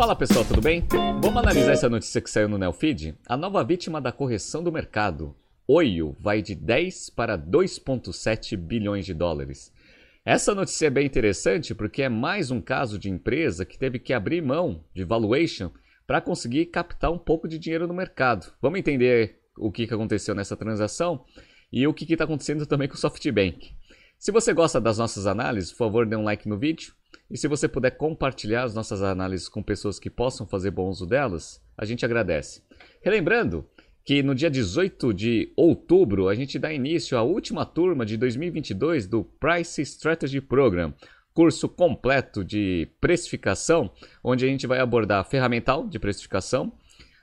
Fala pessoal, tudo bem? Vamos analisar essa notícia que saiu no Neofeed? A nova vítima da correção do mercado, Oio, vai de 10 para 2,7 bilhões de dólares. Essa notícia é bem interessante porque é mais um caso de empresa que teve que abrir mão de valuation para conseguir captar um pouco de dinheiro no mercado. Vamos entender o que aconteceu nessa transação e o que está acontecendo também com o SoftBank. Se você gosta das nossas análises, por favor, dê um like no vídeo. E se você puder compartilhar as nossas análises com pessoas que possam fazer bom uso delas, a gente agradece. Relembrando que no dia 18 de outubro a gente dá início à última turma de 2022 do Price Strategy Program, curso completo de precificação, onde a gente vai abordar a ferramental de precificação,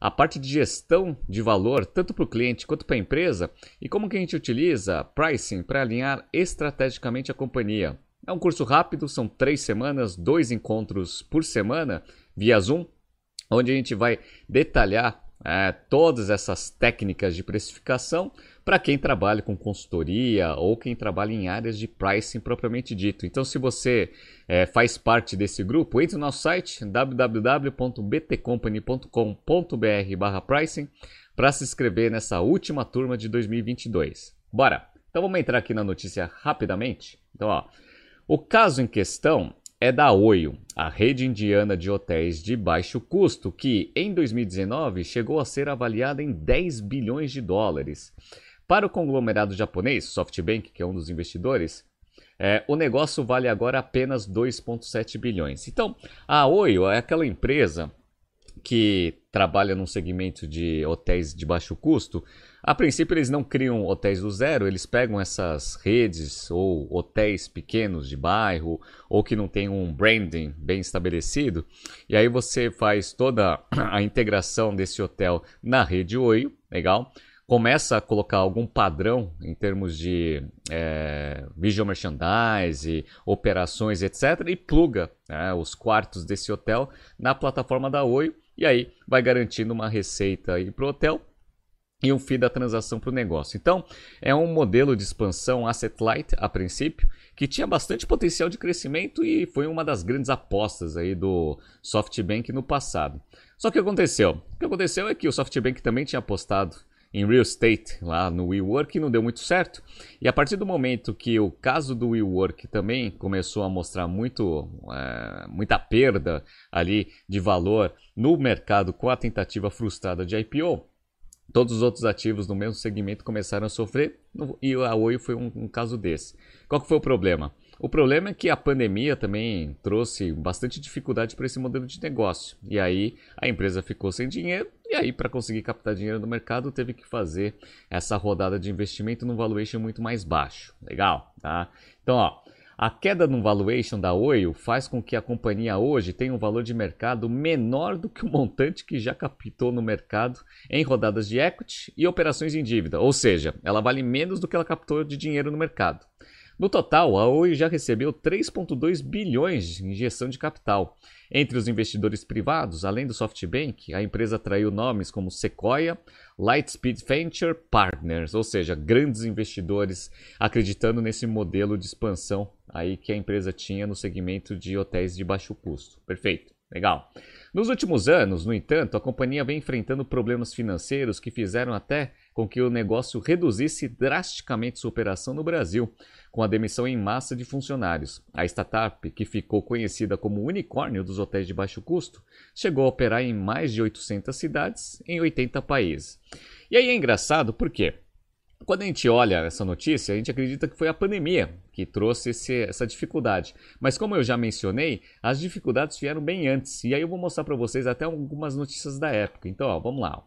a parte de gestão de valor, tanto para o cliente quanto para a empresa, e como que a gente utiliza pricing para alinhar estrategicamente a companhia. É um curso rápido, são três semanas, dois encontros por semana via Zoom, onde a gente vai detalhar é, todas essas técnicas de precificação para quem trabalha com consultoria ou quem trabalha em áreas de pricing propriamente dito. Então, se você é, faz parte desse grupo, entre no nosso site www.btcompany.com.br/pricing para se inscrever nessa última turma de 2022. Bora! Então vamos entrar aqui na notícia rapidamente. Então, ó, o caso em questão é da Oio, a rede indiana de hotéis de baixo custo, que em 2019 chegou a ser avaliada em 10 bilhões de dólares. Para o conglomerado japonês, SoftBank, que é um dos investidores, é, o negócio vale agora apenas 2,7 bilhões. Então, a Oio é aquela empresa que trabalha num segmento de hotéis de baixo custo, a princípio eles não criam hotéis do zero, eles pegam essas redes ou hotéis pequenos de bairro ou que não tem um branding bem estabelecido, e aí você faz toda a integração desse hotel na rede Oi, legal? começa a colocar algum padrão em termos de é, visual merchandise, operações, etc., e pluga né, os quartos desse hotel na plataforma da Oi, e aí vai garantindo uma receita para o hotel e um FII da transação para o negócio. Então, é um modelo de expansão asset light a princípio, que tinha bastante potencial de crescimento e foi uma das grandes apostas aí do SoftBank no passado. Só que o que aconteceu? O que aconteceu é que o SoftBank também tinha apostado em real estate lá no WeWork não deu muito certo. E a partir do momento que o caso do WeWork também começou a mostrar muito, é, muita perda ali de valor no mercado com a tentativa frustrada de IPO, Todos os outros ativos no mesmo segmento começaram a sofrer e a Oi foi um, um caso desse. Qual que foi o problema? O problema é que a pandemia também trouxe bastante dificuldade para esse modelo de negócio. E aí a empresa ficou sem dinheiro e aí para conseguir captar dinheiro no mercado teve que fazer essa rodada de investimento num valuation muito mais baixo. Legal, tá? Então, ó, a queda no valuation da Oi faz com que a companhia hoje tenha um valor de mercado menor do que o montante que já captou no mercado em rodadas de equity e operações em dívida, ou seja, ela vale menos do que ela captou de dinheiro no mercado. No total, a Oi já recebeu 3,2 bilhões de injeção de capital. Entre os investidores privados, além do SoftBank, a empresa atraiu nomes como Sequoia, Lightspeed Venture Partners, ou seja, grandes investidores acreditando nesse modelo de expansão aí que a empresa tinha no segmento de hotéis de baixo custo. Perfeito, legal. Nos últimos anos, no entanto, a companhia vem enfrentando problemas financeiros que fizeram até com que o negócio reduzisse drasticamente sua operação no Brasil, com a demissão em massa de funcionários. A startup, que ficou conhecida como unicórnio dos hotéis de baixo custo, chegou a operar em mais de 800 cidades em 80 países. E aí é engraçado porque quando a gente olha essa notícia, a gente acredita que foi a pandemia que trouxe esse, essa dificuldade. Mas como eu já mencionei, as dificuldades vieram bem antes. E aí eu vou mostrar para vocês até algumas notícias da época. Então, ó, vamos lá.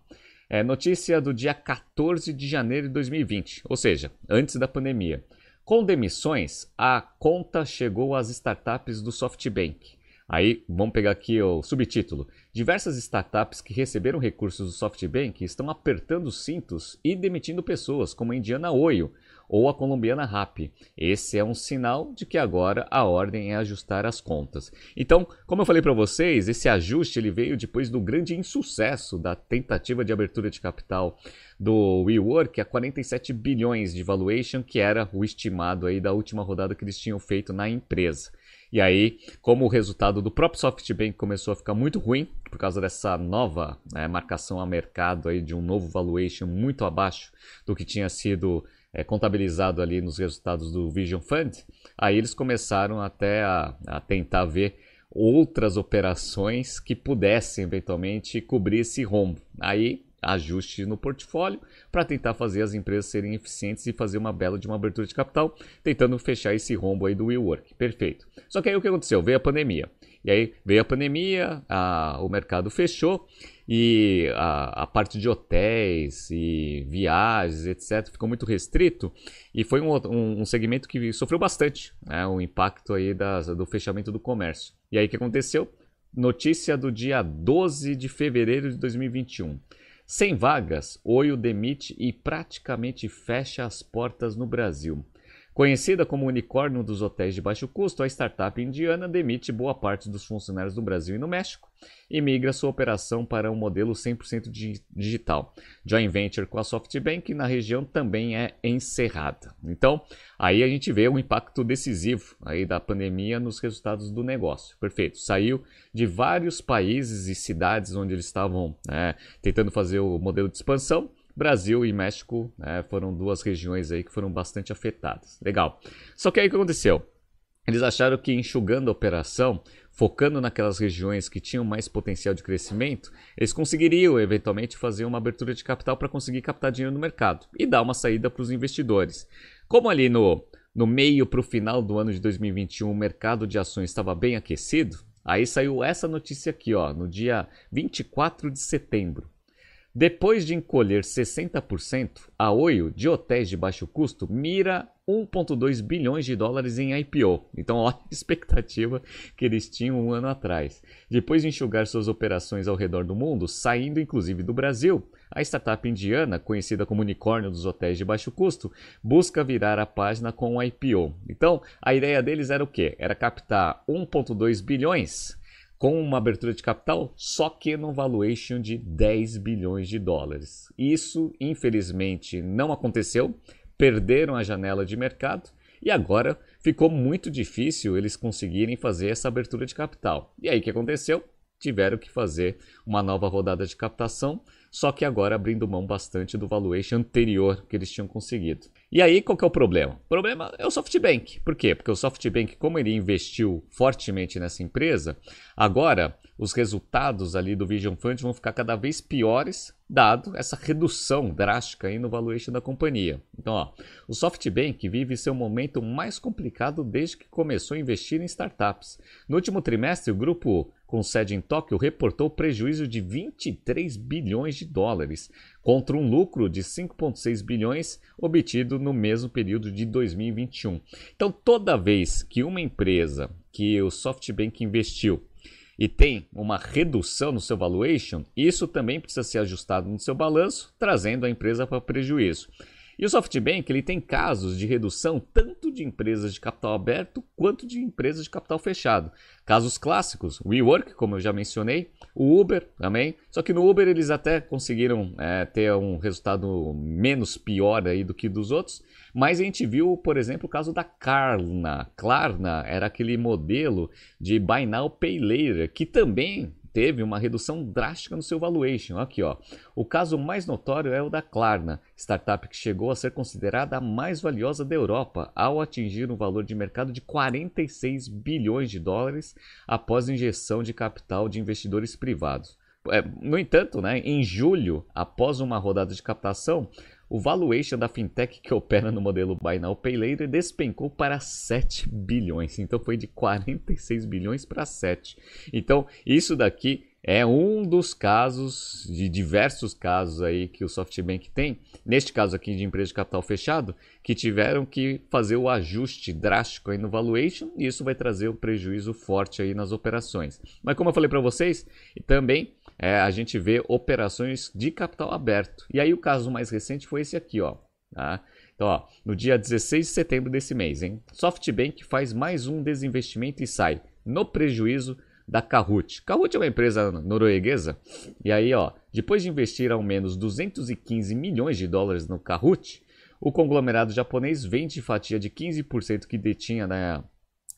É notícia do dia 14 de janeiro de 2020, ou seja, antes da pandemia. Com demissões, a conta chegou às startups do SoftBank. Aí, vamos pegar aqui o subtítulo. Diversas startups que receberam recursos do SoftBank estão apertando os cintos e demitindo pessoas, como a indiana Oio ou a colombiana RAP. Esse é um sinal de que agora a ordem é ajustar as contas. Então, como eu falei para vocês, esse ajuste ele veio depois do grande insucesso da tentativa de abertura de capital do WeWork a 47 bilhões de valuation, que era o estimado aí da última rodada que eles tinham feito na empresa. E aí, como o resultado do próprio SoftBank começou a ficar muito ruim, por causa dessa nova né, marcação a mercado aí de um novo valuation muito abaixo do que tinha sido é, contabilizado ali nos resultados do Vision Fund, aí eles começaram até a, a tentar ver outras operações que pudessem eventualmente cobrir esse rombo. Aí ajuste no portfólio para tentar fazer as empresas serem eficientes e fazer uma bela de uma abertura de capital, tentando fechar esse rombo aí do WeWork. Perfeito. Só que aí o que aconteceu? Veio a pandemia. E aí veio a pandemia, a, o mercado fechou e a, a, parte de hotéis e viagens, etc., ficou muito restrito e foi um, um, um segmento que sofreu bastante né, o impacto aí das, do fechamento do comércio. E aí o que aconteceu? Notícia do dia 12 de fevereiro de 2021. Sem vagas, Oio demite e praticamente fecha as portas no Brasil. Conhecida como unicórnio dos hotéis de baixo custo, a startup indiana demite boa parte dos funcionários do Brasil e no México e migra sua operação para um modelo 100% digital. Joint venture com a SoftBank na região também é encerrada. Então, aí a gente vê o impacto decisivo aí da pandemia nos resultados do negócio. Perfeito. Saiu de vários países e cidades onde eles estavam né, tentando fazer o modelo de expansão Brasil e México né, foram duas regiões aí que foram bastante afetadas. Legal. Só que aí o que aconteceu? Eles acharam que enxugando a operação, focando naquelas regiões que tinham mais potencial de crescimento, eles conseguiriam eventualmente fazer uma abertura de capital para conseguir captar dinheiro no mercado e dar uma saída para os investidores. Como ali no, no meio para o final do ano de 2021 o mercado de ações estava bem aquecido, aí saiu essa notícia aqui, ó, no dia 24 de setembro. Depois de encolher 60%, a Oi, de hotéis de baixo custo, mira 1,2 bilhões de dólares em IPO. Então, olha a expectativa que eles tinham um ano atrás. Depois de enxugar suas operações ao redor do mundo, saindo inclusive do Brasil, a startup indiana, conhecida como unicórnio dos hotéis de baixo custo, busca virar a página com o IPO. Então, a ideia deles era o quê? Era captar 1,2 bilhões com uma abertura de capital, só que no valuation de 10 bilhões de dólares. Isso, infelizmente, não aconteceu, perderam a janela de mercado e agora ficou muito difícil eles conseguirem fazer essa abertura de capital. E aí o que aconteceu? Tiveram que fazer uma nova rodada de captação, só que agora abrindo mão bastante do valuation anterior que eles tinham conseguido. E aí, qual que é o problema? O problema é o SoftBank. Por quê? Porque o SoftBank, como ele investiu fortemente nessa empresa, agora os resultados ali do Vision Fund vão ficar cada vez piores, dado essa redução drástica aí no valuation da companhia. Então, ó, o SoftBank vive seu momento mais complicado desde que começou a investir em startups. No último trimestre, o grupo com sede em Tóquio reportou prejuízo de 23 bilhões de dólares, contra um lucro de 5,6 bilhões obtido no mesmo período de 2021. Então, toda vez que uma empresa que o SoftBank investiu e tem uma redução no seu valuation, isso também precisa ser ajustado no seu balanço, trazendo a empresa para prejuízo. E o SoftBank ele tem casos de redução tanto de empresas de capital aberto quanto de empresas de capital fechado. Casos clássicos, o WeWork, como eu já mencionei, o Uber também. Só que no Uber eles até conseguiram é, ter um resultado menos pior aí do que dos outros. Mas a gente viu, por exemplo, o caso da Klarna. Klarna era aquele modelo de Buy Now Pay Later, que também teve uma redução drástica no seu valuation. Aqui, ó. O caso mais notório é o da Klarna, startup que chegou a ser considerada a mais valiosa da Europa ao atingir um valor de mercado de 46 bilhões de dólares após injeção de capital de investidores privados. É, no entanto, né, em julho, após uma rodada de captação, o valuation da fintech que opera no modelo Buy Now Pay Later despencou para 7 bilhões. Então foi de 46 bilhões para 7. Então isso daqui é um dos casos, de diversos casos aí que o SoftBank tem, neste caso aqui de empresa de capital fechado, que tiveram que fazer o ajuste drástico aí no valuation e isso vai trazer um prejuízo forte aí nas operações. Mas como eu falei para vocês, também é, a gente vê operações de capital aberto. E aí o caso mais recente foi esse aqui, ó. Tá? Então, ó, no dia 16 de setembro desse mês, hein? SoftBank faz mais um desinvestimento e sai no prejuízo da Kahoot. Kahoot é uma empresa norueguesa. E aí, ó, depois de investir ao menos 215 milhões de dólares no Kahoot, o conglomerado japonês vende fatia de 15% que detinha na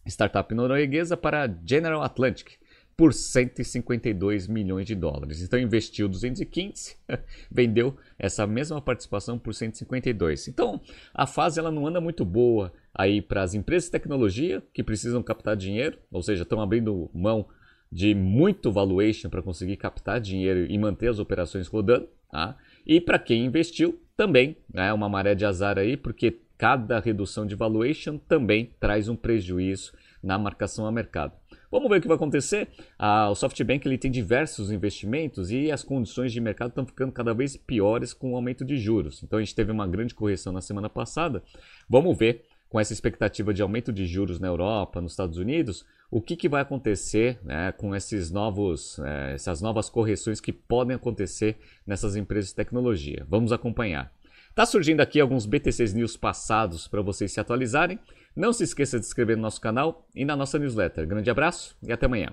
startup norueguesa para General Atlantic por 152 milhões de dólares. Então investiu 215, vendeu essa mesma participação por 152. Então a fase ela não anda muito boa aí para as empresas de tecnologia que precisam captar dinheiro, ou seja, estão abrindo mão de muito valuation para conseguir captar dinheiro e manter as operações rodando. Tá? E para quem investiu também é né, uma maré de azar aí, porque cada redução de valuation também traz um prejuízo na marcação a mercado. Vamos ver o que vai acontecer. Ah, o SoftBank ele tem diversos investimentos e as condições de mercado estão ficando cada vez piores com o aumento de juros. Então a gente teve uma grande correção na semana passada. Vamos ver com essa expectativa de aumento de juros na Europa, nos Estados Unidos, o que, que vai acontecer né, com esses novos, é, essas novas correções que podem acontecer nessas empresas de tecnologia. Vamos acompanhar. Está surgindo aqui alguns BTCs News passados para vocês se atualizarem. Não se esqueça de se inscrever no nosso canal e na nossa newsletter. Grande abraço e até amanhã.